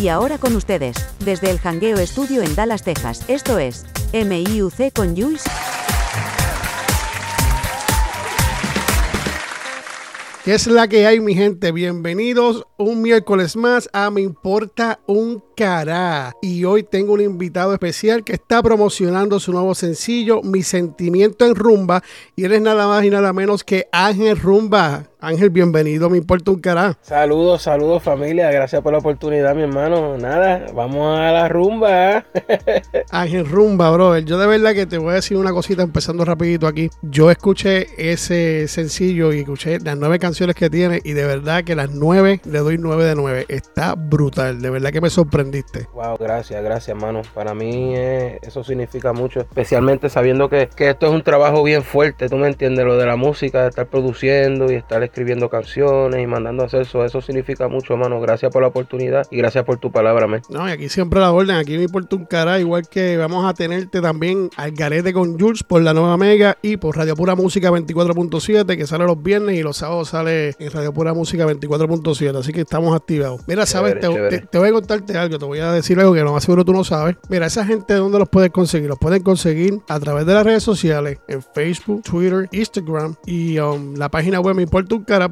Y ahora con ustedes, desde el Hangueo Estudio en Dallas, Texas, esto es MIUC con Jules. ¿Qué es la que hay, mi gente? Bienvenidos un miércoles más a Me Importa un Cará. Y hoy tengo un invitado especial que está promocionando su nuevo sencillo, Mi Sentimiento en Rumba. Y él es nada más y nada menos que Ángel Rumba. Ángel, bienvenido, me importa un cará. Saludos, saludos familia, gracias por la oportunidad, mi hermano. Nada, vamos a la rumba. Ángel Rumba, brother. Yo de verdad que te voy a decir una cosita empezando rapidito aquí. Yo escuché ese sencillo y escuché las nueve canciones que tiene y de verdad que las nueve le doy nueve de nueve. Está brutal, de verdad que me sorprendiste. Wow, gracias, gracias, hermano. Para mí eh, eso significa mucho, especialmente sabiendo que, que esto es un trabajo bien fuerte, tú me entiendes, lo de la música, de estar produciendo y estar escribiendo canciones y mandando a hacer eso. Eso significa mucho, hermano. Gracias por la oportunidad y gracias por tu palabra, man. No, y aquí siempre la orden. Aquí me importa un cara. Igual que vamos a tenerte también al garete con Jules por la nueva Mega y por Radio Pura Música 24.7, que sale los viernes y los sábados sale en Radio Pura Música 24.7. Así que estamos activados. Mira, sabes, te, te, te, voy a contarte algo. Te voy a decir algo que no más seguro tú no sabes. Mira, esa gente, ¿dónde los puedes conseguir? Los pueden conseguir a través de las redes sociales, en Facebook, Twitter, Instagram y um, la página web me importa un cara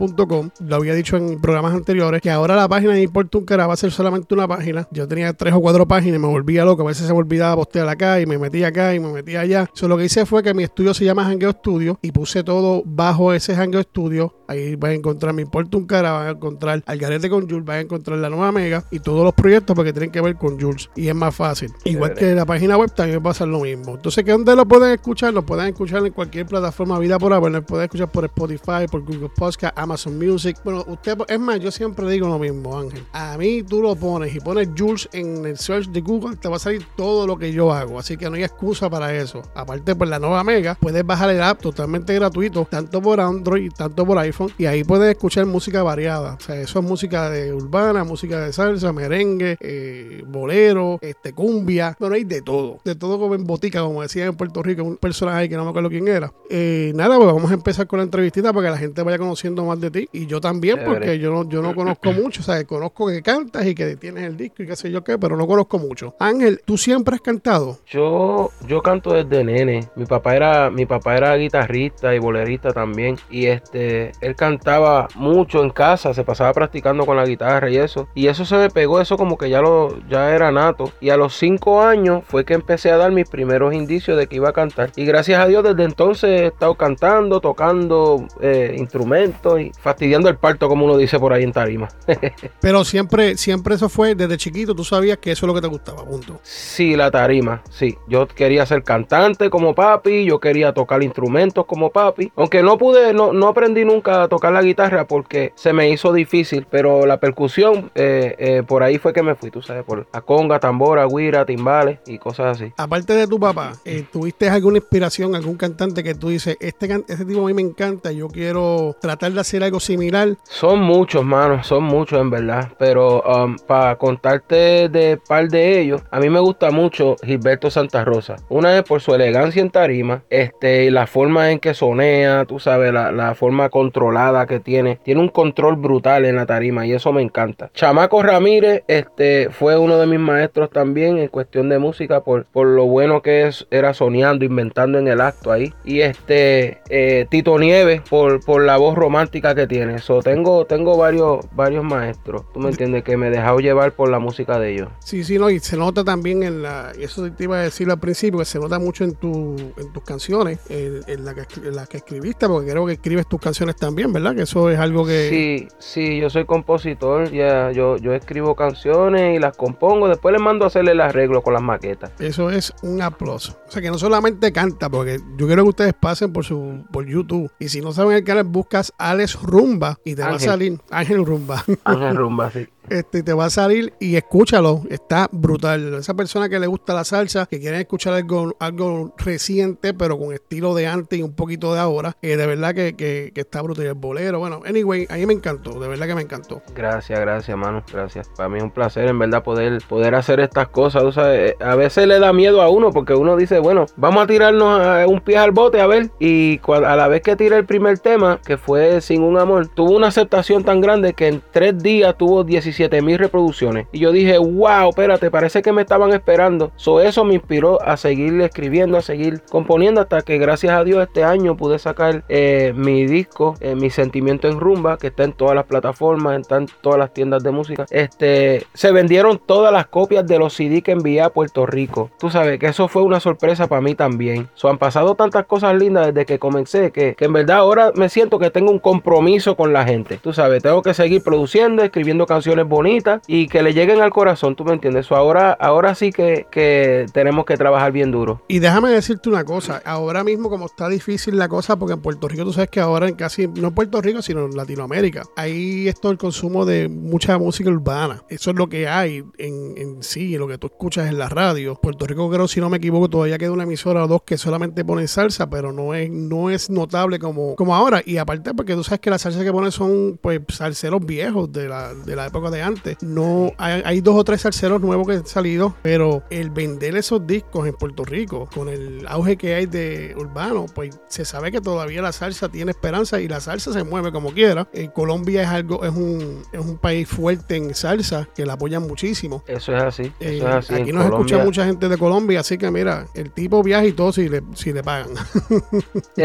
lo había dicho en programas anteriores, que ahora la página de Importa un Cara va a ser solamente una página. Yo tenía tres o cuatro páginas y me volvía loco. A veces se me olvidaba postear acá y me metía acá y me metía allá. So, lo que hice fue que mi estudio se llama Hangueo Studio y puse todo bajo ese Hangueo Studio. Ahí vas a encontrar Mi Importa un Cara, vas a encontrar Algarete con Jules, vas a encontrar la nueva Mega y todos los proyectos porque tienen que ver con Jules. Y es más fácil. Igual que la página web también va a ser lo mismo. Entonces, ¿qué dónde lo pueden escuchar? Lo pueden escuchar en cualquier plataforma vida por haber. Lo pueden escuchar por Spotify, por Google Podcast, Amazon Music. Bueno, usted, es más, yo siempre digo lo mismo, Ángel. A mí tú lo pones y pones Jules en el search de Google, te va a salir todo lo que yo hago. Así que no hay excusa para eso. Aparte, por la nueva Mega, puedes bajar el app totalmente gratuito, tanto por Android, tanto por iPhone. Y ahí puedes escuchar música variada. O sea, eso es música de urbana, música de salsa, merengue, eh, bolero, este, cumbia. Bueno, hay de todo. De todo como en botica, como decía en Puerto Rico, un personaje que no me acuerdo quién era. Eh, nada, pues vamos a empezar con la entrevistita para que la gente vaya conociendo más de ti. Y yo también, porque yo no, yo no conozco mucho. O sea, conozco que cantas y que tienes el disco y qué sé yo qué, pero no conozco mucho. Ángel, ¿tú siempre has cantado? Yo, yo canto desde nene. Mi papá era, mi papá era guitarrista y bolerista también. Y este, él cantaba mucho en casa, se pasaba practicando con la guitarra y eso. Y eso se me pegó, eso como que ya lo, ya era nato. Y a los cinco años fue que empecé a dar mis primeros indicios de que iba a cantar. Y gracias a Dios desde entonces he estado cantando, tocando eh, instrumentos y fastidiando el parto, como uno dice por ahí en tarima. Pero siempre, siempre eso fue desde chiquito, tú sabías que eso es lo que te gustaba, punto. Sí, la tarima, sí. Yo quería ser cantante como papi, yo quería tocar instrumentos como papi. Aunque no pude, no, no aprendí nunca a tocar la guitarra porque se me hizo difícil, pero la percusión, eh, eh, por ahí fue que me fui, tú sabes, por la conga, tambora, guira, timbales y cosas así. Aparte de tu papá, eh, ¿tuviste alguna inspiración, algún cantante que tú dices, este, este tipo a mí me encanta, yo quiero tratar de hacer algo similar? Son muchos, manos, son muchos en verdad. Pero um, para contarte de par de ellos, a mí me gusta mucho Gilberto Santa Rosa. Una es por su elegancia en tarima, este, la forma en que sonea, tú sabes, la, la, forma controlada que tiene. Tiene un control brutal en la tarima y eso me encanta. Chamaco Ramírez, este, fue uno de mis maestros también en cuestión de música por, por lo bueno que es, era soñando, inventando en el acto ahí. Y este, eh, Tito Nieves, por, por la voz romántica que tiene. So, tengo, tengo varios, varios maestros, tú me entiendes, que me he dejado llevar por la música de ellos. Sí, sí, no, y se nota también en la, y eso te iba a decir al principio, que se nota mucho en, tu, en tus canciones, en, en, la que, la que escribiste, porque creo que escribes tus canciones también, ¿verdad? Que eso es algo que... Sí, sí, yo soy compositor, ya, yo, yo escribo canciones y las compongo, después les mando a hacerle el arreglo con las maquetas. Eso es un aplauso. O sea, que no solamente canta, porque yo quiero que ustedes pasen por su por YouTube, y si no saben el canal, buscas Alex Rumba y te Ángel. va a salir Ángel Rumba. Ángel Rumba, sí. Este, te va a salir y escúchalo, está brutal. Esa persona que le gusta la salsa, que quiere escuchar algo, algo reciente, pero con estilo de antes y un poquito de ahora, eh, de verdad que, que, que, está brutal. El bolero, bueno, anyway, a mí me encantó, de verdad que me encantó. Gracias, gracias, hermano, gracias. Para mí es un placer, en verdad, poder, poder hacer estas cosas. O sea, eh, a veces le da miedo a uno porque uno dice, bueno, vamos a tirarnos a un pie al bote a ver. Y a la vez que tiré el primer tema, que fue Sin un Amor, tuvo una aceptación tan grande que en tres días tuvo 17 17 mil reproducciones. Y yo dije, wow, espérate, parece que me estaban esperando. So, eso me inspiró a seguir escribiendo, a seguir componiendo hasta que gracias a Dios este año pude sacar eh, mi disco, eh, Mi Sentimiento en Rumba, que está en todas las plataformas, está en todas las tiendas de música. Este, se vendieron todas las copias de los CD que envié a Puerto Rico. Tú sabes que eso fue una sorpresa para mí también. So, han pasado tantas cosas lindas desde que comencé que, que en verdad ahora me siento que tengo un compromiso con la gente. Tú sabes, tengo que seguir produciendo, escribiendo canciones bonitas y que le lleguen al corazón, ¿tú me entiendes? So, ahora, ahora sí que, que tenemos que trabajar bien duro. Y déjame decirte una cosa, ahora mismo como está difícil la cosa, porque en Puerto Rico tú sabes que ahora en casi, no en Puerto Rico, sino en Latinoamérica, hay esto el consumo de mucha música urbana. Eso es lo que hay en, en sí, lo que tú escuchas en la radio. Puerto Rico creo, si no me equivoco, todavía queda una emisora o dos que solamente pone salsa, pero no es, no es notable como, como ahora. Y aparte porque tú sabes que las salsas que ponen son pues salseros viejos de la, de la época de antes. No, hay, hay dos o tres salseros nuevos que han salido, pero el vender esos discos en Puerto Rico, con el auge que hay de urbano, pues se sabe que todavía la salsa tiene esperanza y la salsa se mueve como quiera. En Colombia es algo, es un, es un país fuerte en salsa, que la apoyan muchísimo. Eso es así. Eso Eh, es así. aquí En nos escucha mucha gente de Colombia, así que mira, el tipo viaja y todo si le, si le pagan.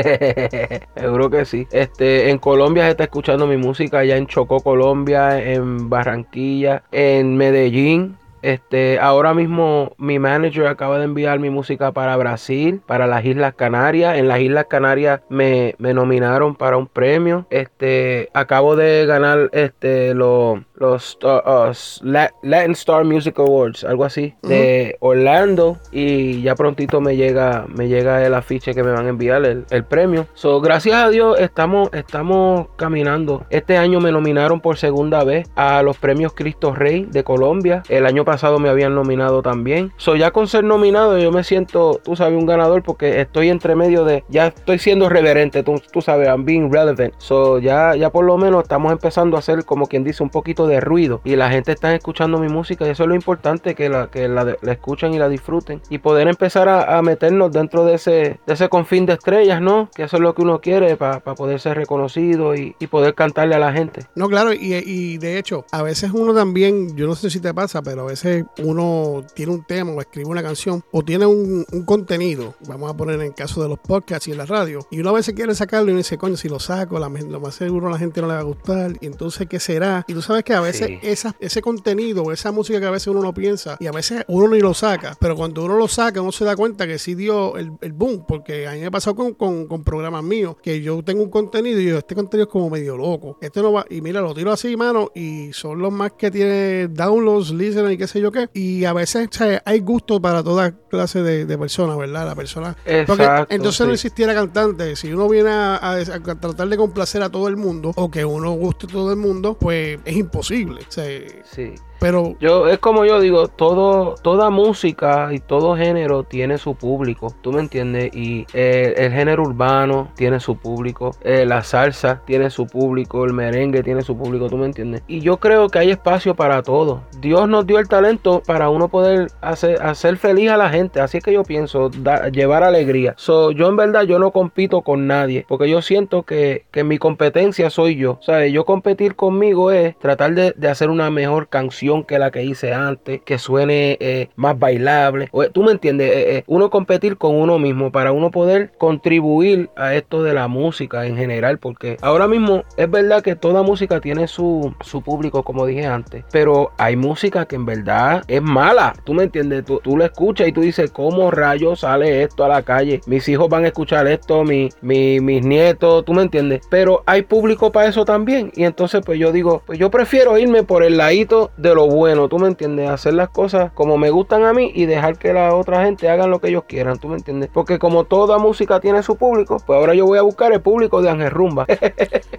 Seguro que sí. Este, en Colombia se está escuchando mi música allá en Chocó, Colombia, en Barranquilla, en Medellín. Este, ahora mismo mi manager acaba de enviar mi música para Brasil, para las Islas Canarias. En las Islas Canarias me, me nominaron para un premio. Este, acabo de ganar este los los uh, uh, La- Latin Star Music Awards, algo así, de Orlando y ya prontito me llega me llega el afiche que me van a enviar el, el premio. So, gracias a Dios estamos estamos caminando. Este año me nominaron por segunda vez a los premios Cristo Rey de Colombia. El año pasado me habían nominado también. So, ya con ser nominado yo me siento, tú sabes, un ganador porque estoy entre medio de ya estoy siendo reverente, tú, tú sabes, I'm being relevant. So, ya ya por lo menos estamos empezando a hacer como quien dice un poquito de ruido y la gente está escuchando mi música y eso es lo importante que la que la, escuchen y la disfruten y poder empezar a, a meternos dentro de ese de ese confín de estrellas, ¿no? Que eso es lo que uno quiere para poder ser reconocido y, y poder cantarle a la gente. No, claro, y, y de hecho, a veces uno también, yo no sé si te pasa, pero a veces uno tiene un tema o escribe una canción o tiene un, un contenido, vamos a poner en el caso de los podcasts y en la radio, y uno a veces quiere sacarlo y uno dice, coño, si lo saco, la, lo más seguro la gente no le va a gustar, y entonces, ¿qué será? Y tú sabes que a veces Sí. esa, ese contenido, esa música que a veces uno no piensa, y a veces uno ni lo saca, pero cuando uno lo saca, uno se da cuenta que sí dio el, el boom, porque a mí me pasó con, con, con programas míos, que yo tengo un contenido y yo, este contenido es como medio loco, este no va, y mira, lo tiro así, mano, y son los más que tiene downloads, listeners y qué sé yo qué, y a veces o sea, hay gusto para toda clase de, de personas, ¿verdad? La persona... Exacto, entonces no sí. existiera cantante, si uno viene a, a- a tratar de complacer a todo el mundo, o que uno guste a todo el mundo, pues es imposible, o sea, Sí. Pero... Yo, es como yo digo, todo, toda música y todo género tiene su público, ¿tú me entiendes? Y eh, el género urbano tiene su público, eh, la salsa tiene su público, el merengue tiene su público, ¿tú me entiendes? Y yo creo que hay espacio para todo. Dios nos dio el talento para uno poder hacer, hacer feliz a la gente, así es que yo pienso, llevar alegría. So, yo en verdad yo no compito con nadie, porque yo siento que, que mi competencia soy yo. O yo competir conmigo es tratar de, de hacer una mejor canción que la que hice antes, que suene eh, más bailable. O, Tú me entiendes, Eh, eh, uno competir con uno mismo para uno poder contribuir a esto de la música en general, porque ahora mismo es verdad que toda música tiene su, su público, como dije antes, pero hay música que en verdad es mala. Tú me entiendes, tú, tú lo escuchas y tú dices, ¿cómo rayos sale esto a la calle? Mis hijos van a escuchar esto, mi, mi- mis nietos, tú me entiendes, pero hay público para eso también. Y entonces, pues yo digo, pues yo prefiero irme por el ladito de lo bueno, tú me entiendes, hacer las cosas como me gustan a mí y dejar que la otra gente hagan lo que ellos quieran, tú me entiendes, porque como toda música tiene su público, pues ahora yo voy a buscar el público de Ángel Rumba.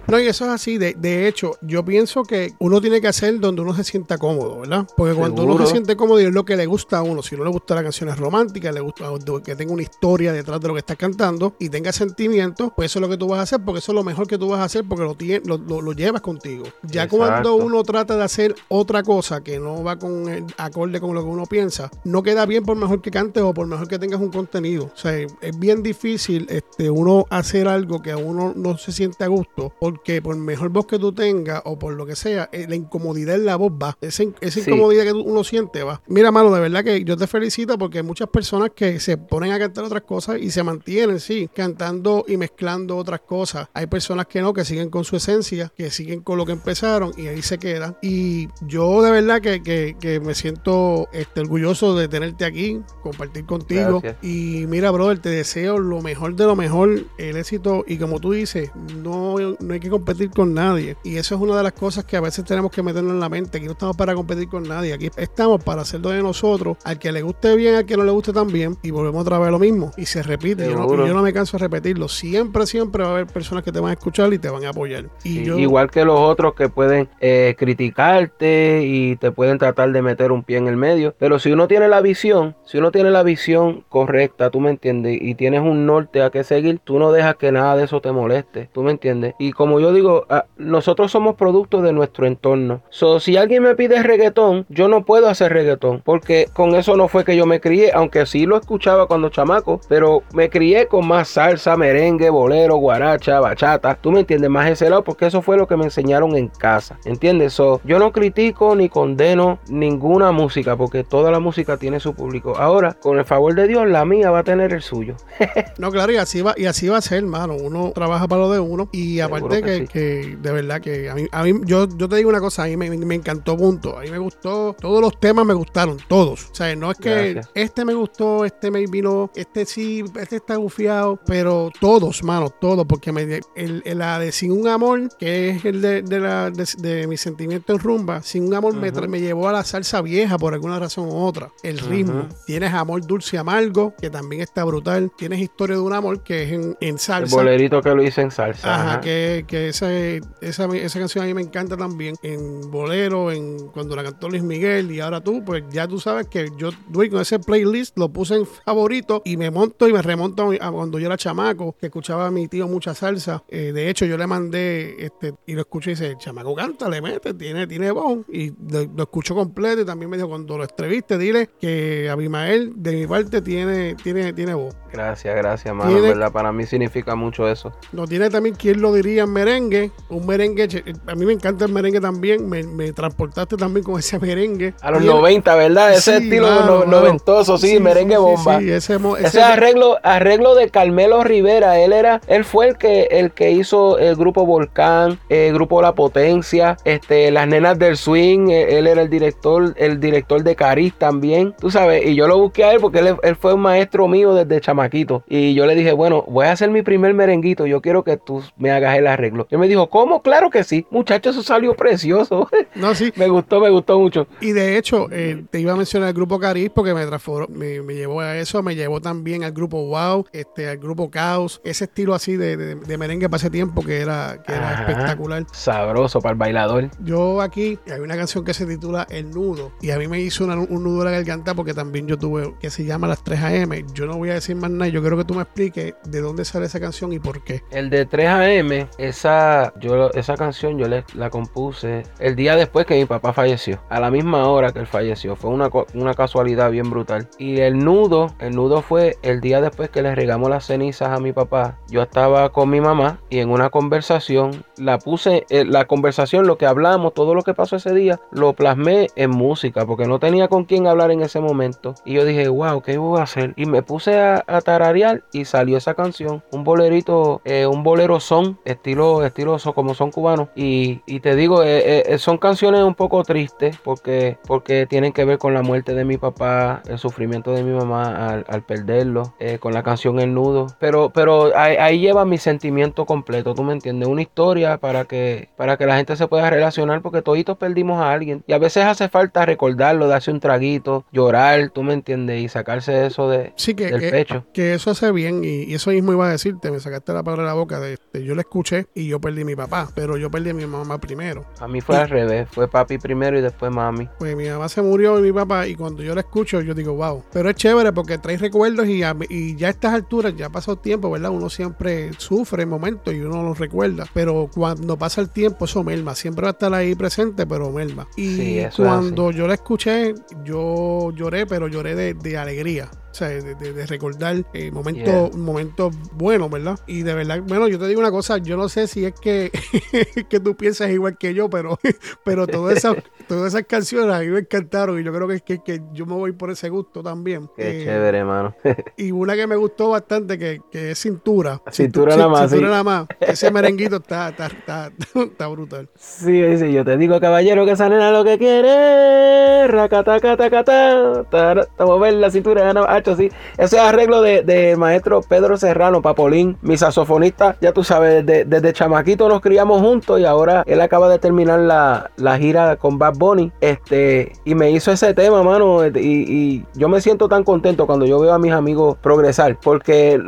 No, y eso es así. De, de hecho, yo pienso que uno tiene que hacer donde uno se sienta cómodo, ¿verdad? Porque cuando uno se siente cómodo y es lo que le gusta a uno, si no le gustan las canciones románticas, le gusta que tenga una historia detrás de lo que está cantando y tenga sentimientos, pues eso es lo que tú vas a hacer, porque eso es lo mejor que tú vas a hacer, porque lo, tie- lo, lo- lo llevas contigo. Ya cuando uno trata de hacer otra cosa, cosa que no va con el acorde con lo que uno piensa, no queda bien por mejor que cantes o por mejor que tengas un contenido. O sea, es bien difícil este, uno hacer algo que a uno no se siente a gusto, porque por mejor voz que tú tengas o por lo que sea, eh, la incomodidad en la voz va. Esa, esa incomodidad que uno siente va. Mira, mano, de verdad que yo te felicito porque hay muchas personas que se ponen a cantar otras cosas y se mantienen, sí, cantando y mezclando otras cosas. Hay personas que no, que siguen con su esencia, que siguen con lo que empezaron y ahí se quedan. Y yo de verdad que, que, me siento este, orgulloso de tenerte aquí, compartir contigo. Y mira, brother, te deseo lo mejor de lo mejor, el éxito. Y como tú dices, no, no hay que competir con nadie. Y eso es una de las cosas que a veces tenemos que meternos en la mente. Aquí no estamos para competir con nadie. Aquí estamos para hacerlo de nosotros. Al que le guste bien, al que no le guste también. Y volvemos otra vez a lo mismo. Y se repite. Yo no, yo no, me canso de repetirlo. Siempre, siempre va a haber personas que te van a escuchar y te van a apoyar. Y Igual que los otros que pueden eh, criticarte y te pueden tratar de meter un pie en el medio. Pero si uno tiene la visión, si uno tiene la visión correcta, tú me entiendes, y tienes un norte a que seguir, tú no dejas que nada de eso te moleste. ¿Tú me entiendes? Y como yo digo, ah, nosotros somos productos de nuestro entorno. So, si alguien me pide reggaetón, yo no puedo hacer reggaetón. Porque con eso no fue que yo me crié, aunque sí lo escuchaba cuando chamaco, pero me crié con más salsa, merengue, bolero, guaracha, bachata. ¿Tú me entiendes? Más ese lado, porque eso fue lo que me enseñaron en casa. ¿Entiendes? So, yo no critico ni condeno ninguna música, porque toda la música tiene su público. Ahora, con el favor de Dios, la mía va a tener el suyo. no, claro, y así va, y así va a ser, hermano. Uno trabaja para lo de uno. Y aparte que, de verdad que a mí, a mí yo, yo te digo una cosa, a mí me, encantó punto. A mí me gustó, todos los temas me gustaron, todos. O sea, no es que este me gustó, este me vino, este sí, este está bufiado, pero todos, mano, todos, porque me, el, la de Sin un Amor, que es el de, de, la, de, mi sentimiento en rumba, Sin un Amor me, me, llevó a la salsa vieja por alguna razón u otra. El ritmo. Tienes Amor Dulce y Amargo, que también está brutal. Tienes Historia de un Amor, que es en, en salsa. El bolerito que lo hice en salsa. Ajá, que, que esa, esa, esa, canción a mí me encanta también. En bolero, en cuando la cantó Luis Miguel y ahora tú, pues ya tú sabes que yo doy con ese playlist, lo puse en favorito y me monto y me remonto a cuando yo era chamaco, que escuchaba a mi tío mucha salsa. Eh, de hecho, yo le mandé este y lo escuché y dice, chamaco canta, le mete, tiene, tiene voz. Y lo, escucho completo y también me dijo, cuando lo entreviste, dile que Abimael, de mi parte, tiene, tiene, tiene voz. Gracias, gracias, mano. ¿verdad? Para mí significa mucho eso. No tiene también, ¿quién lo diría? Merengue. Un merengue, a mí me encanta el merengue también. Me, transportaste también con ese merengue. A los 90, ¿verdad? Ese estilo noventoso, sí, merengue bomba. ese, ese, arreglo, arreglo de Carmelo Rivera. Él era, él fue el que, el que hizo el grupo Volcán, el grupo La Potencia, este, las nenas del swing. Eh, él era el director, el director de Cariz también. Tú sabes, y yo lo busqué a él porque él, él fue un maestro mío desde chamaco y yo le dije, bueno, voy a hacer mi primer merenguito. Yo quiero que tú me hagas el arreglo. Y me dijo, ¿cómo? Claro que sí. Muchacho, eso salió precioso. No, sí. me gustó, me gustó mucho. Y de hecho, eh, te iba a mencionar el grupo Cariz porque me transformó, me, llevó a eso. Me llevó también al grupo Wow, este, al grupo Caos. Ese estilo así de, merengue para ese tiempo que era, que era espectacular. Sabroso para el bailador. Yo aquí, hay una canción que se titula El Nudo. Y a mí me hizo un nudo en la garganta porque también yo tuve, que se llama Las 3 AM. Yo no voy a decir más yo quiero que tú me expliques de dónde sale esa canción y por qué. El de 3 AM, esa, yo, esa canción yo la compuse el día después que mi papá falleció, a la misma hora que él falleció. Fue una, una casualidad bien brutal. Y el nudo, el nudo fue el día después que le regamos las cenizas a mi papá. Yo estaba con mi mamá y en una conversación la puse, eh, la conversación, lo que hablamos, todo lo que pasó ese día, lo plasmé en música porque no tenía con quién hablar en ese momento. Y yo dije, wow, ¿qué voy a hacer? Y me puse a, a tararear y salió esa canción. Un bolerito, eh, un bolero son, estilo, estilo como son cubanos. Y, te digo, eh, eh, son canciones un poco tristes porque, porque tienen que ver con la muerte de mi papá, el sufrimiento de mi mamá al, perderlo, con la canción El Nudo. Pero, pero ahí, lleva mi sentimiento completo, ¿tú me entiendes? Una historia para que, para que la gente se pueda relacionar porque toditos perdimos a alguien. Y a veces hace falta recordarlo, darse un traguito, llorar, ¿tú me entiendes? Y sacarse eso de, sí, que, del pecho. Que eso hace bien y, eso mismo iba a decirte, me sacaste la palabra de la boca de, yo le escuché y yo perdí a mi papá, pero yo perdí a mi mamá primero. A mí fue al revés, fue papi primero y después mami. Pues mi mamá se murió y mi papá y cuando yo la escucho yo digo, wow, pero es chévere porque trae recuerdos y, y ya a estas alturas, ya pasado tiempo, ¿verdad? Uno siempre sufre en momentos y uno los recuerda, pero cuando pasa el tiempo eso merma, siempre va a estar ahí presente, pero merma. Y cuando yo la escuché, yo lloré, pero lloré de alegría. O sea, de, recordar eh, momentos momentos buenos, ¿verdad? Y de verdad, bueno, yo te digo una cosa, yo no sé si es que, que tú piensas igual que yo, pero, pero todas esas, todas esas canciones a mí me encantaron y yo creo que, que, que yo me voy por ese gusto también. Qué eh, chévere, hermano. y una que me gustó bastante, que, que es Cintura. Cintura, nada más. Cintura nada más. Ese merenguito está, está, está, está, brutal. Sí, sí, yo te digo, caballero, que esa nena lo que quiere. Racatacatacata. Estamos a ver la cintura de ese es arreglo de, maestro Pedro Serrano, Papolín, mi saxofonista, ya tú sabes, desde, chamaquito nos criamos juntos y ahora él acaba de terminar la, gira con Bad Bunny. Este, y me hizo ese tema, mano. Y, yo me siento tan contento cuando yo veo a mis amigos progresar, porque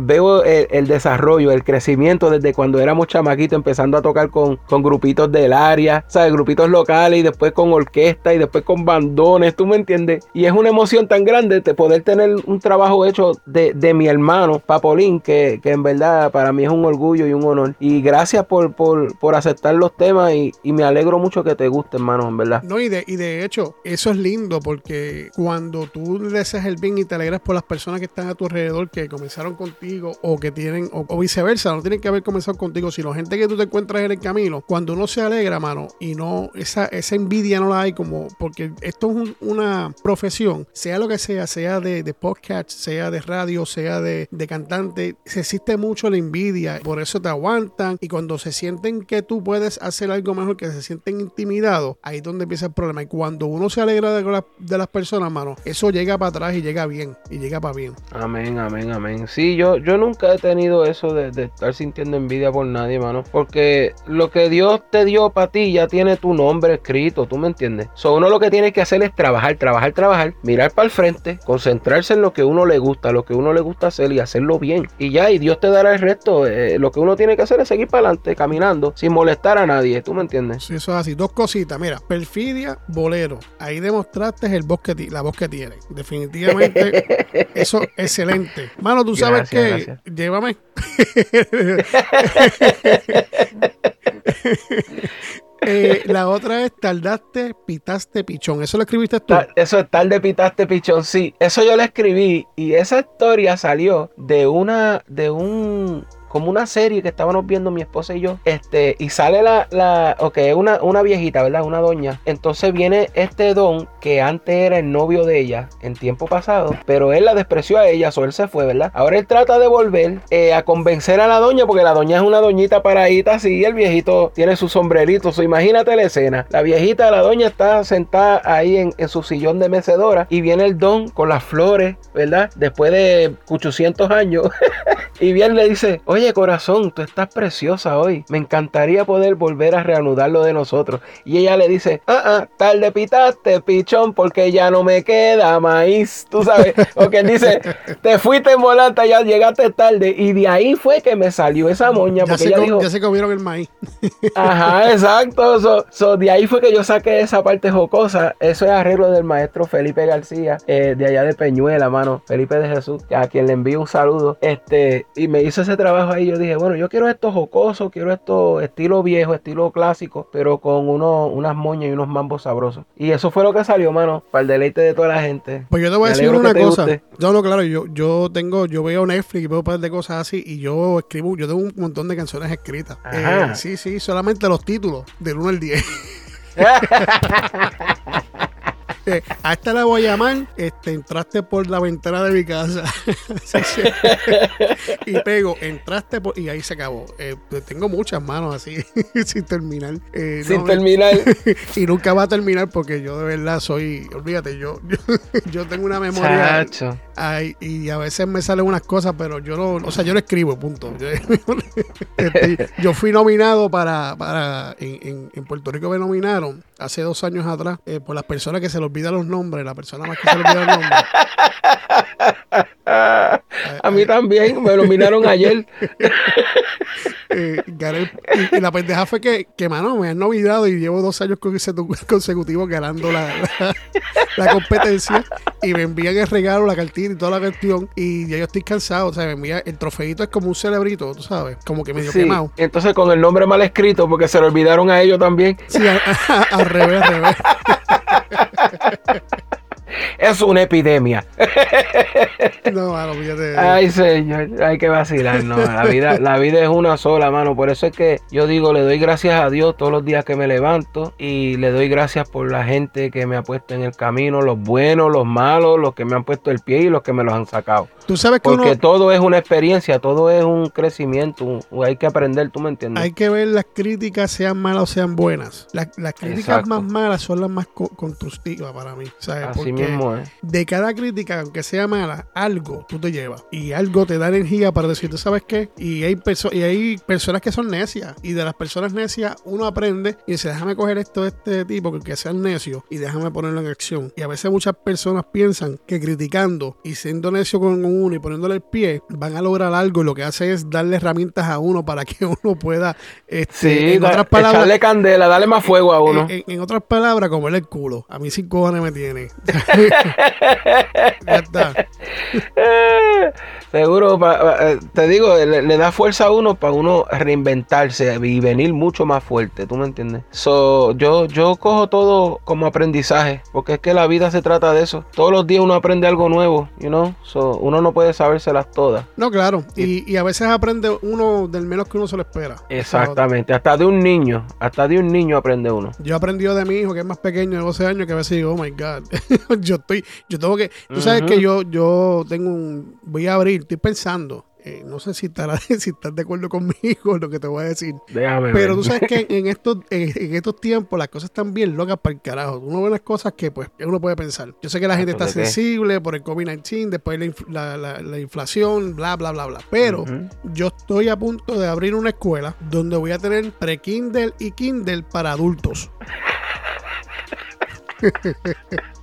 veo el, desarrollo, el crecimiento desde cuando éramos chamaquitos, empezando a tocar con, con grupitos del área, ¿sabes? Grupitos locales y después con orquesta y después con bandones, ¿tú me entiendes? Y es una emoción tan grande de poder tener un trabajo hecho de, mi hermano Papolín, que, en verdad para mí es un orgullo y un honor. Y gracias por, por, aceptar los temas y, me alegro mucho que te guste, hermano, en verdad. No, y de, y de hecho, eso es lindo porque cuando tú le deseas el bien y te alegras por las personas que están a tu alrededor, que comenzaron contigo o que tienen, o, viceversa, no tienen que haber comenzado contigo, sino gente que tú te encuentras en el camino, cuando uno se alegra, mano, y no, esa, esa envidia no la hay como, porque esto es una profesión, sea lo que sea, sea de podcast, sea de radio, sea de, cantante, se existe mucho la envidia, por eso te aguantan y cuando se sienten que tú puedes hacer algo mejor, que se sienten intimidados, ahí es donde empieza el problema. Y cuando uno se alegra de, las personas, mano, eso llega para atrás y llega bien, y llega para bien. Amén, amén, amén. Sí, yo, yo nunca he tenido eso de, estar sintiendo envidia por nadie, mano, porque lo que Dios te dio para ti ya tiene tu nombre escrito, ¿tú me entiendes? So, uno lo que tiene que hacer es trabajar, trabajar, trabajar, mirar para el frente, concentrarse en lo que uno le gusta, lo que uno le gusta hacer y hacerlo bien. Y ya, y Dios te dará el resto. Eh, lo que uno tiene que hacer es seguir para adelante, caminando, sin molestar a nadie. ¿Tú me entiendes? Sí, eso es así. Dos cositas. Mira, perfidia, bolero. Ahí demostraste el voz que la voz que tiene. Definitivamente, eso excelente. Mano, tú sabes que. Llévame. Eh, la otra es tardaste, pitaste, pichón. ¿Eso lo escribiste tú? Eso es tarde, pitaste, pichón, sí. Eso yo lo escribí y esa historia salió de una, de un, como una serie que estábamos viendo mi esposa y yo, este, y sale la, la ok, una, una viejita, ¿verdad? Una doña. Entonces viene este don que antes era el novio de ella en tiempo pasado, pero él la despreció a ella, o él se fue, ¿verdad? Ahora él trata de volver eh, a convencer a la doña, porque la doña es una doñita paradita así, el viejito tiene su sombrerito, so, imagínate la escena. La viejita, la doña está sentada ahí en, en su sillón de mecedora y viene el don con las flores, ¿verdad? Después de 800 años. y bien le dice, oye, corazón, tú estás preciosa hoy. Me encantaría poder volver a reanudar lo de nosotros. Y ella le dice, ah, ah, tarde pitaste, pichón, porque ya no me queda maíz. Tú sabes. O que dice, te fuiste en volanta, ya llegaste tarde. Y de ahí fue que me salió esa moña. Porque ya, ella dijo, ya se comieron el maíz. Ajá, exacto. So, de ahí fue que yo saqué esa parte jocosa. Eso es arreglo del maestro Felipe García, eh, de allá de Peñuela, mano. Felipe de Jesús, a quien le envío un saludo. Este, y me hizo ese trabajo ahí yo dije, bueno, yo quiero esto jocoso, quiero esto estilo viejo, estilo clásico, pero con uno, unas moñas y unos mambos sabrosos. Y eso fue lo que salió, mano, para el deleite de toda la gente. Pues yo te voy a decir una cosa. No, no, claro, yo, yo tengo, yo veo Netflix y veo un par de cosas así y yo escribo, yo tengo un montón de canciones escritas. Eh, sí, sí, solamente los títulos, del 1 al 10. Este, a esta la voy a llamar, este, entraste por la ventana de mi casa. y pego, entraste por, y ahí se acabó. Eh, pues tengo muchas manos así, sin terminar. Eh, sin terminar. y nunca va a terminar porque yo de verdad soy, olvídate, yo, yo, tengo una memoria. Ay, y a veces me salen unas cosas, pero yo no, o sea, yo lo escribo, punto. Este, yo fui nominado para, para en, en, Puerto Rico me nominaron hace dos años atrás eh, por las personas que se les olvida los nombres, la persona más que se le olvida los nombres. A mí también, me nominaron ayer. Eh, y, la pendeja fue que, que, mano, me han olvidado y llevo dos años consecutivos ganando la, la, competencia y me envían el regalo, la cartita y toda la cuestión y ya yo estoy cansado, o sea, me envía, el trofeito es como un cerebrito, tú sabes, como que medio quemado. Entonces con el nombre mal escrito porque se lo olvidaron a ellos también. Sí, al revés, al revés. es una epidemia. No, mano, fíjate. Ay, señor, hay que vacilar, no. La vida, la vida es una sola, mano. Por eso es que yo digo, le doy gracias a Dios todos los días que me levanto y le doy gracias por la gente que me ha puesto en el camino, los buenos, los malos, los que me han puesto el pie y los que me los han sacado. Tú sabes que Porque todo es una experiencia, todo es un crecimiento, hay que aprender, ¿tú me entiendes? Hay que ver las críticas, sean malas o sean buenas. las críticas más malas son las más constructivas para mí. ¿sabes? Así mismo es. De cada crítica, aunque sea mala, algo tú te llevas. Y algo te da energía para decirte, ¿sabes qué? Y hay, y hay personas que son necias. Y de las personas necias, uno aprende y dice, déjame coger esto de este tipo, que sea necio, y déjame ponerlo en acción. Y a veces muchas personas piensan que criticando y siendo necio con uno y poniéndole el pie, van a lograr algo. Y lo que hace es darle herramientas a uno para que uno pueda, este, en otras palabras, echarle candela, darle más fuego a uno. En, otras palabras, comerle el culo. A mí sin cojones me tiene. ya está. Seguro, eh, te digo, le, da fuerza a uno para uno reinventarse y venir mucho más fuerte, ¿tú me entiendes? So, yo, yo cojo todo como aprendizaje, porque es que la vida se trata de eso. Todos los días uno aprende algo nuevo, you know? So, uno no puede sabérselas todas. No, claro. Y, a veces aprende uno del menos que uno se lo espera. Exactamente. hasta de un niño. Hasta de un niño aprende uno. Yo aprendí de mi hijo, que es más pequeño, de 12 años, que a veces digo, oh my God. yo estoy, yo tengo que. Tú sabes que yo, yo tengo un. Voy a abrir, estoy pensando eh, no sé si, estarás, si estás de acuerdo conmigo en lo que te voy a decir. Pero tú sabes que en estos, en, estos tiempos las cosas están bien locas para el carajo. Uno ve las cosas que pues uno puede pensar. Yo sé que la gente está sensible por el COVID-19, después la, la, inflación, bla, bla, bla, bla. Pero yo estoy a punto de abrir una escuela donde voy a tener pre-Kindle y Kindle para adultos.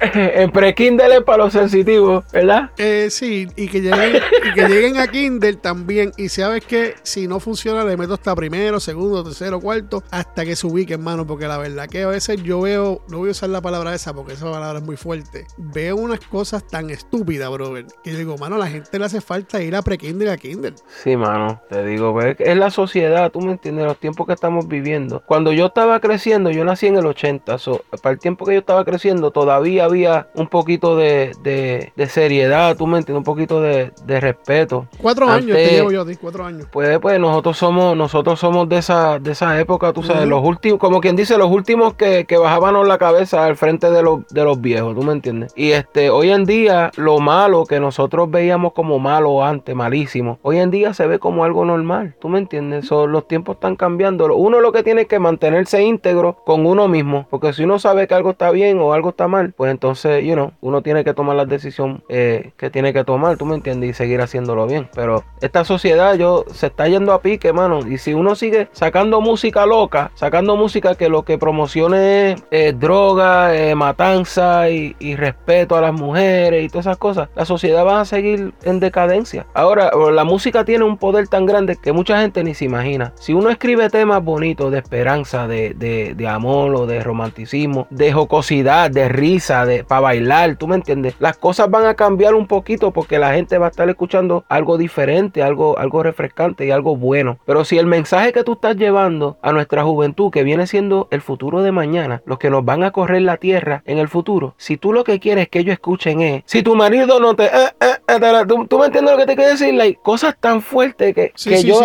en pre-Kindle para los sensitivos, ¿verdad? Eh, sí, y que, lleguen, y que lleguen a Kindle también. Y sabes que si no funciona, le meto hasta primero, segundo, tercero, cuarto, hasta que se ubique, hermano. Porque la verdad que a veces yo veo, no voy a usar la palabra esa porque esa palabra es muy fuerte. Veo unas cosas tan estúpidas, brother. Que digo, mano, a la gente le hace falta ir a pre-Kindle a Kindle. Sí, mano, te digo, es la sociedad, tú me entiendes, los tiempos que estamos viviendo. Cuando yo estaba creciendo, yo nací en el 80, so, para el tiempo que yo estaba creciendo, todavía había un poquito de, seriedad, tú me entiendes, un poquito de, respeto. Cuatro años te llevo yo, cuatro años. Pues, pues nosotros somos, nosotros somos de esa, de esa época, tú sabes, los últimos, como quien dice, los últimos que, que bajábamos la cabeza al frente de los, de los viejos, tú me entiendes. Y este, hoy en día, lo malo que nosotros veíamos como malo antes, malísimo, hoy en día se ve como algo normal, tú me entiendes. los tiempos están cambiando. Uno lo que tiene que mantenerse íntegro con uno mismo, porque si uno sabe que algo está bien o algo está mal, pues entonces, you know, uno tiene que tomar la decisión eh, que tiene que tomar, tú me entiendes, y seguir haciéndolo bien. Pero esta sociedad, yo, se está yendo a pique, mano. Y si uno sigue sacando música loca, sacando música que lo que promocione es droga, eh, matanza y, respeto a las mujeres y todas esas cosas, la sociedad va a seguir en decadencia. Ahora, la música tiene un poder tan grande que mucha gente ni se imagina. Si uno escribe temas bonitos de esperanza, de, de amor o de romanticismo, de jocosidad, de risa, de para bailar, ¿tú me entiendes? Las cosas van a cambiar un poquito porque la gente va a estar escuchando algo diferente, algo, algo refrescante y algo bueno. Pero si el mensaje que tú estás llevando a nuestra juventud, que viene siendo el futuro de mañana, los que nos van a correr la tierra en el futuro, si tú lo que quieres que ellos escuchen es, si tu marido no te... Eh, eh, eh, ¿tú, me entiendes lo que te quiero decir? Like, cosas tan fuertes que, que yo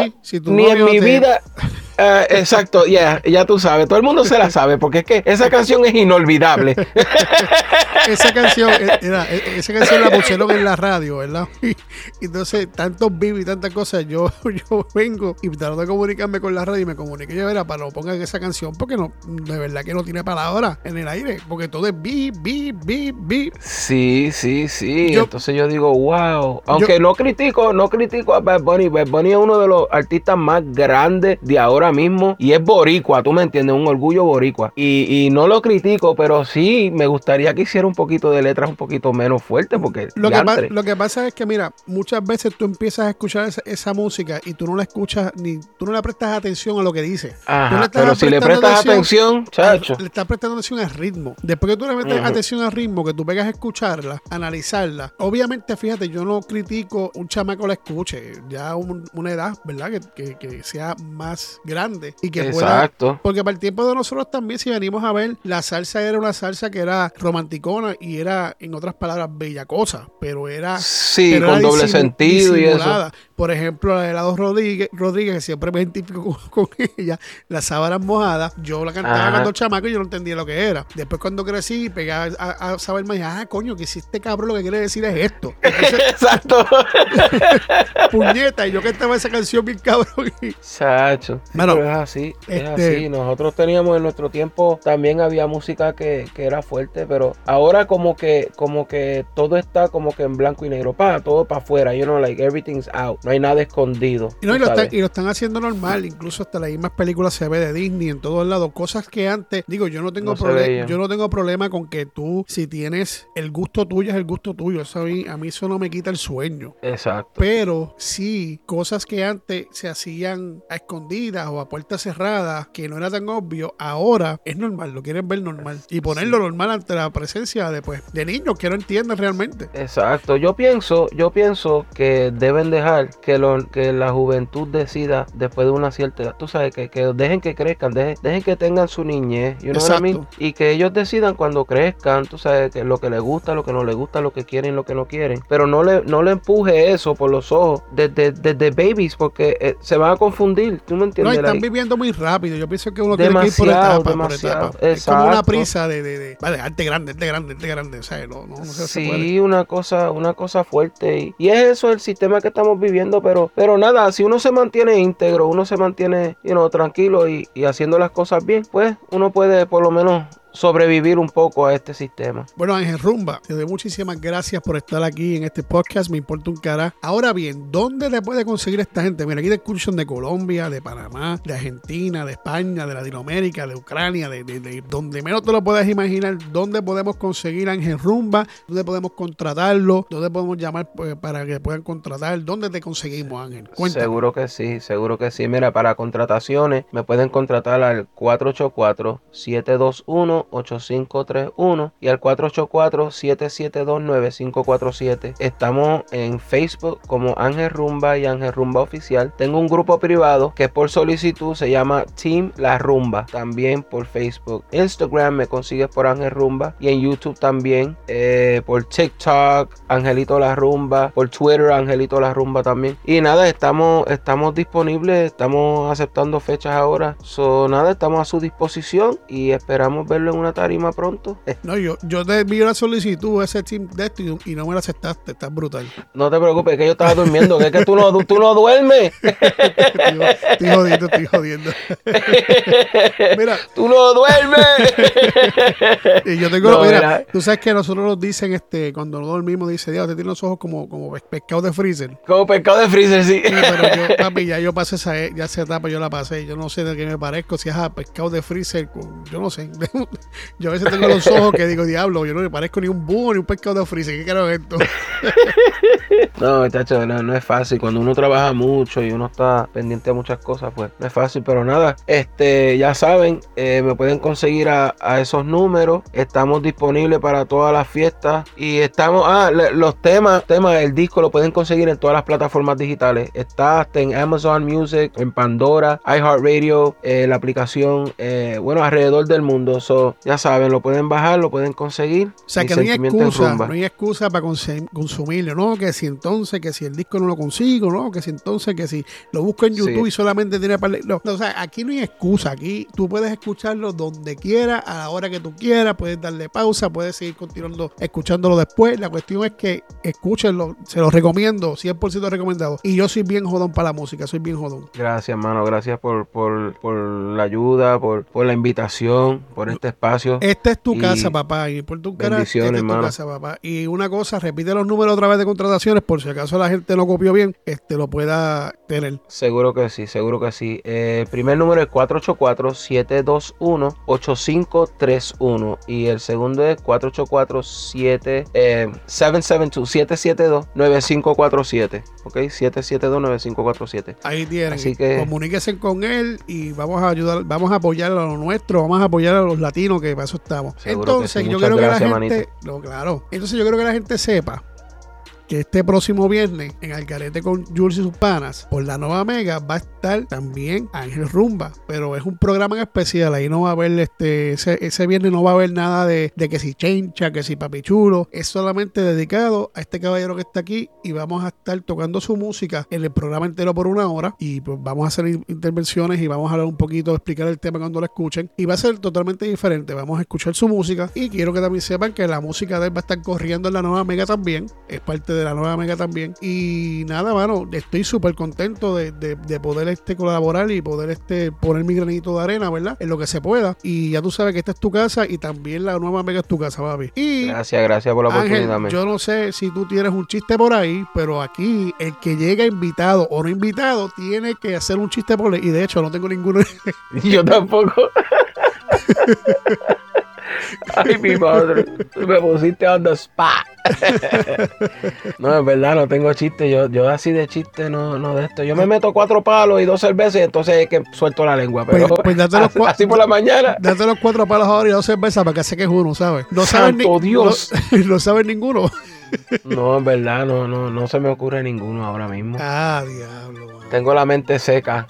ni en mi vida... Eh, exacto, ya, ya tú sabes, todo el mundo se la sabe, porque es que esa canción es inolvidable. esa canción, eh, eh, esa canción la pusieron en la radio, ¿verdad? Y, entonces, tantos vivos y tantas cosas, yo, yo vengo y trato de comunicarme con la radio y me comuniqué yo, era para no pongan esa canción, porque no, de verdad que no tiene palabras en el aire, porque todo es bi, bi, bi, bi. Sí, sí, sí. entonces yo digo, wow. Aunque no critico, no critico a Bad Bunny. Bad Bunny es uno de los artistas más grandes de ahora ahora mismo y es boricua, tú me entiendes, un orgullo boricua. Y, no lo critico, pero sí me gustaría que hiciera un poquito de letras un poquito menos fuerte porque... Lo que, lo que pasa es que, mira, muchas veces tú empiezas a escuchar esa, música y tú no la escuchas ni tú no le prestas atención a lo que dice. pero si le prestas atención, chacho. le estás prestando atención al ritmo. Después que tú le metes atención al ritmo, que tú pegas a escucharla, analizarla. Obviamente, fíjate, yo no critico un chamaco la escuche, ya una edad, ¿verdad? Que, que, sea más grande y que Exacto. porque para el tiempo de nosotros también, si venimos a ver, la salsa era una salsa que era romanticona y era, en otras palabras, bella cosa, pero era. Sí, con doble sentido y eso. Por ejemplo, la de Lado Rodríguez, Rodríguez, que siempre me identifico con, ella, las sábanas mojadas, yo la cantaba cuando chamaco y yo no entendía lo que era. Después cuando crecí, pegaba a, saber más, ah, coño, que si este cabrón lo que quiere decir es esto. Exacto. puñeta, y yo que estaba esa canción bien cabrón. Chacho. pero es así, es este así. Nosotros teníamos en nuestro tiempo, también había música que, que era fuerte, pero ahora como que, como que todo está como que en blanco y negro, para todo para afuera, you know, like everything's out hay nada escondido. Y, lo están, haciendo normal, incluso hasta las mismas películas se ve de Disney en todos lados, cosas que antes, digo, yo no tengo problema, yo no tengo problema con que tú, si tienes el gusto tuyo, es el gusto tuyo, eso a, mí, a mí eso no me quita el sueño. Exacto. Pero sí, cosas que antes se hacían a escondidas o a puertas cerradas, que no era tan obvio, ahora es normal, lo quieren ver normal. Y ponerlo normal ante la presencia de, pues, de niños que no entienden realmente. Exacto, yo pienso, yo pienso que deben dejar que, lo, que la juventud decida después de una cierta edad. Tú sabes, que, que dejen que crezcan, dejen, dejen que tengan su niñez, you know y que ellos decidan cuando crezcan, tú sabes, que lo que les gusta, lo que no les gusta, lo que quieren, lo que no quieren. Pero no le, no le empuje eso por los ojos desde, desde, babies, porque eh, se van a confundir, ¿tú me entiendes? No, están viviendo muy rápido. Yo pienso que uno tiene que ir por etapa, por etapa. Es como una prisa de, de, de, vale, arte grande, arte grande, arte grande. O sea, no, no, no sí, una cosa, una cosa fuerte. Y, y es eso el sistema que estamos viviendo pero, pero nada, si uno se mantiene íntegro, uno se mantiene you tranquilo y, y haciendo las cosas bien, pues uno puede por lo menos sobrevivir un poco a este sistema. Bueno, Ángel Rumba, te doy muchísimas gracias por estar aquí en este podcast. Me importa un cara. Ahora bien, ¿dónde te puede conseguir esta gente? Mira, aquí de excursión de Colombia, de Panamá, de Argentina, de España, de Latinoamérica, de Ucrania, de, donde menos te lo puedas imaginar. ¿Dónde podemos conseguir Ángel Rumba? ¿Dónde podemos contratarlo? ¿Dónde podemos llamar pues, para que puedan contratar? ¿Dónde te conseguimos, Ángel? Seguro que sí, seguro que sí. Mira, para contrataciones me pueden contratar al 484 721 8531 y al 484-772-9547. Estamos en Facebook como Ángel Rumba y Ángel Rumba Oficial. Tengo un grupo privado que por solicitud se llama Team La Rumba, también por Facebook. Instagram me consigues por Ángel Rumba y en YouTube también. Eh, por TikTok, Angelito La Rumba. Por Twitter, Angelito La Rumba también. Y nada, estamos, estamos disponibles, estamos aceptando fechas ahora. So, nada, estamos a su disposición y esperamos verlo en una tarima pronto. No, yo, yo te envío la solicitud ese team de esto y, no me la aceptaste, estás brutal. No te preocupes, que yo estaba durmiendo, que es que tú no, tú no duermes. estoy, jodiendo, estoy jodiendo. mira. Tú no duermes. y yo tengo, mira, tú sabes que nosotros nos dicen, este, cuando no dormimos, dice, Dios, te tiene los ojos como, como pescado de freezer. Como pescado de freezer, sí. pero yo, papi, ya yo pasé esa, ya esa etapa, yo la pasé. Yo no sé de qué me parezco, si es a pescado de freezer, yo no sé. Yo a veces tengo los ojos que digo, diablo, yo no me parezco ni un búho ni un pescado de freezer. ¿Qué quiero esto? no, chacho, no, es fácil. Cuando uno trabaja mucho y uno está pendiente de muchas cosas, pues no es fácil. Pero nada, este, ya saben, eh, me pueden conseguir a, esos números. Estamos disponibles para todas las fiestas. Y estamos, ah, los temas, temas, el disco lo pueden conseguir en todas las plataformas digitales. Está en Amazon Music, en Pandora, iHeartRadio, eh, la aplicación, eh, bueno, alrededor del mundo ya saben, lo pueden bajar, lo pueden conseguir. O sea, que no hay excusa, no hay excusa para consumirlo, ¿no? Que si entonces, que si el disco no lo consigo, ¿no? Que si entonces, que si lo busco en YouTube y solamente tiene para... No, o sea, aquí no hay excusa, aquí tú puedes escucharlo donde quieras, a la hora que tú quieras, puedes darle pausa, puedes seguir continuando escuchándolo después. La cuestión es que escúchenlo, se lo recomiendo, 100% recomendado. Y yo soy bien jodón para la música, soy bien jodón. Gracias, hermano, gracias por, por, por la ayuda, por, por la invitación, por este espacio. Esta es tu casa, papá. Y por tu cara, esta es tu casa, papá. Y una cosa, repite los números otra vez de contrataciones por si acaso la gente no copió bien, este lo pueda tener. Seguro que sí, seguro que sí. Eh, primer número es 484-721-8531 y el segundo es 484-772-9547. Eh, ok, 772-9547. Ahí tienen. Así que comuníquense con él y vamos a ayudar, vamos a apoyar a lo nuestro, vamos a apoyar a los latinos que para eso estamos. Entonces, yo quiero que la gente, no, claro. Entonces yo quiero que la gente sepa que este próximo viernes en Algarete con Jules y sus panas por la nueva Mega va a estar también Ángel Rumba, pero es un programa en especial, ahí no va a haber este, ese, viernes no va a haber nada de, que si chencha, que si papichulo, es solamente dedicado a este caballero que está aquí y vamos a estar tocando su música en el programa entero por una hora. Y pues vamos a hacer intervenciones y vamos a hablar un poquito, explicar el tema cuando lo escuchen. Y va a ser totalmente diferente, vamos a escuchar su música. Y quiero que también sepan que la música de él va a estar corriendo en la nueva Mega también, es parte de de la nueva Mega también. Y nada, mano, estoy súper contento de, poder este colaborar y poder este poner mi granito de arena, ¿verdad? En lo que se pueda. Y ya tú sabes que esta es tu casa y también la nueva Mega es tu casa, papi. Y gracias, gracias por la oportunidad. Yo no sé si tú tienes un chiste por ahí, pero aquí el que llega invitado o no invitado tiene que hacer un chiste por él. Y de hecho, no tengo ninguno. yo tampoco. Ay, mi madre. Me pusiste on the spot. no, es verdad, no tengo chiste. Yo, yo así de chiste no, no de esto. Yo me meto cuatro palos y dos cervezas y entonces es que suelto la lengua. Pero pues, pues date los así, por la mañana. Date los cuatro palos ahora y dos cervezas para que se que es uno, ¿sabes? No sabes ni, Dios. No, no sabes ninguno. no, en verdad, no, no, no se me ocurre ninguno ahora mismo. Ah, diablo. Tengo la mente seca.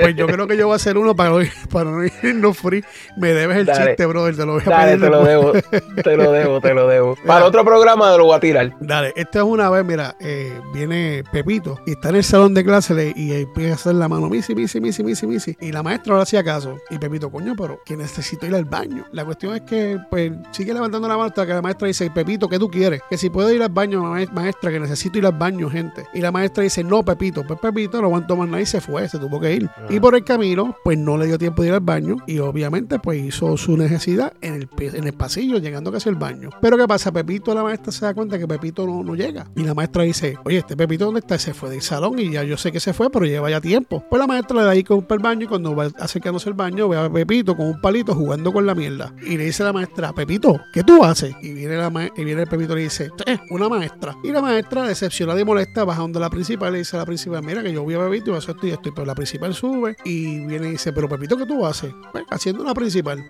Pues yo creo que yo voy a hacer uno para, para no irnos free. Me debes el chiste, brother. Te lo voy a Dale, te lo debo. Te lo debo, te lo debo. Para otro programa lo voy a tirar. Dale, esta es una vez, mira, eh, viene Pepito y está en el salón de clase y empieza a hacer la mano, misi, misi, misi, misi, misi. Y la maestra no le hacía caso. Y Pepito, coño, pero que necesito ir al baño. La cuestión es que, pues, sigue levantando la mano hasta que la maestra dice, Pepito, ¿qué tú quieres? Que si puedo ir al baño, maestra, que necesito ir al baño, gente. Y la maestra dice, no, Pepito. Pues Pepito no aguantó más nada y se fue, se tuvo que ir. Y por el camino, pues no le dio tiempo de ir al baño y obviamente pues hizo su necesidad en el, en el pasillo, llegando casi al baño. Pero ¿qué pasa? Pepito, la maestra se da cuenta que Pepito no, no llega. Y la maestra dice, oye, este Pepito, ¿dónde está? Se fue del salón y ya yo sé que se fue, pero lleva ya tiempo. Pues la maestra le da ahí con el baño y cuando va acercándose al baño ve a Pepito con un palito jugando con la mierda. Y le dice a la maestra, Pepito, ¿qué tú haces? Y viene, la y viene el Pepito y le dice, eh, una maestra. Y la maestra, decepcionada y molesta, baja donde la principal le dice a la principal, mira que yo voy a Pepito y a hacer esto y. Pero la principal sube y viene y dice, pero Pepito, ¿qué tú haces? Pues, haciendo una principal.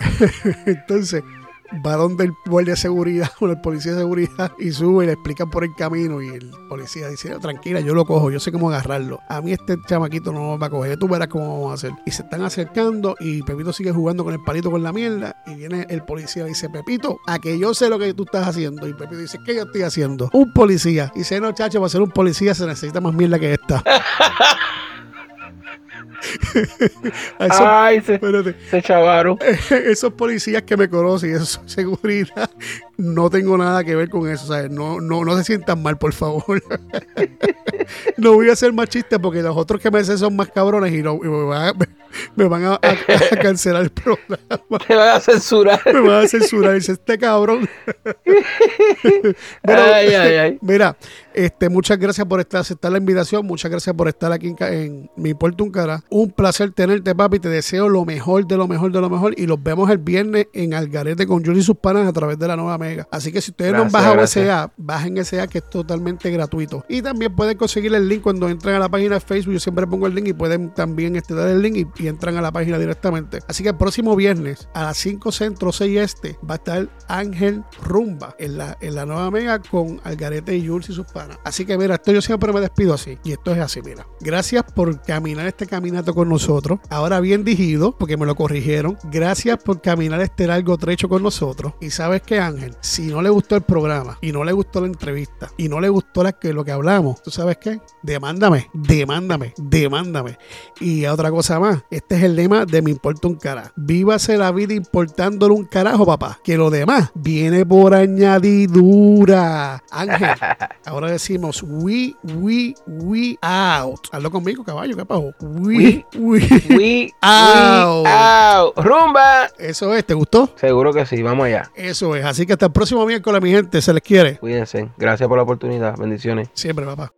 Entonces, va donde el guardia de seguridad o el policía de seguridad y sube y le explican por el camino y el policía dice, tranquila, yo lo cojo, yo sé cómo agarrarlo. A mí este chamaquito no me va a coger, tú verás cómo vamos a hacer. Y se están acercando y Pepito sigue jugando con el palito con la mierda y viene el policía y dice, Pepito, a que yo sé lo que tú estás haciendo. Y Pepito dice, ¿qué yo estoy haciendo? Un policía. Y dice, no, chacho, para ser un policía se necesita más mierda que esta. Ay, se, se chavaron. Esos policías que me conocen, esos seguridad, no tengo nada que ver con eso. No, no, no se sientan mal, por favor. no voy a hacer más chistes porque los otros que me dicen son más cabrones y, no, me van, a, cancelar el programa. Me van a censurar. Me van a censurar. Dice, este cabrón. Mira, este, muchas gracias por estar, aceptar la invitación. Muchas gracias por estar aquí en, mi puerto un cara. Un placer tenerte, papi. Te deseo lo mejor, de lo mejor, de lo mejor. Y los vemos el viernes en Algarete con Julie y sus panas a través de la nueva Mega. Así que si ustedes no han bajado app, bajen app que es totalmente gratuito. Y también pueden conseguir el link cuando entren a la página de Facebook. Yo siempre pongo el link y pueden también este, dar el link y, entran a la página directamente. Así que el próximo viernes a las 5 centro 6 este va a estar Ángel Rumba en la, en la nueva Mega con Algarete y Jules y sus panas. Así que mira, esto yo siempre me despido así. Y esto es así, mira. Gracias por caminar este caminato con nosotros. Ahora bien digido, porque me lo corrigieron. Gracias por caminar este largo trecho con nosotros. Y sabes que Ángel, si no le gustó el programa y no le gustó la entrevista y no le gustó la que, lo que hablamos, ¿tú sabes qué? Demándame, demándame, demándame. Y otra cosa más, Este es el lema de Me Importa un Carajo. Vívase la vida importándole un carajo, papá. Que lo demás viene por añadidura. Ángel, ahora decimos we, we, we out. Hazlo conmigo, caballo, ¿qué pasó? We, we, We out. we out. Rumba. Eso es, ¿te gustó? Seguro que sí, vamos allá. Eso es. Así que hasta el próximo miércoles, mi gente. Se les quiere. Cuídense. Gracias por la oportunidad. Bendiciones. Siempre, papá.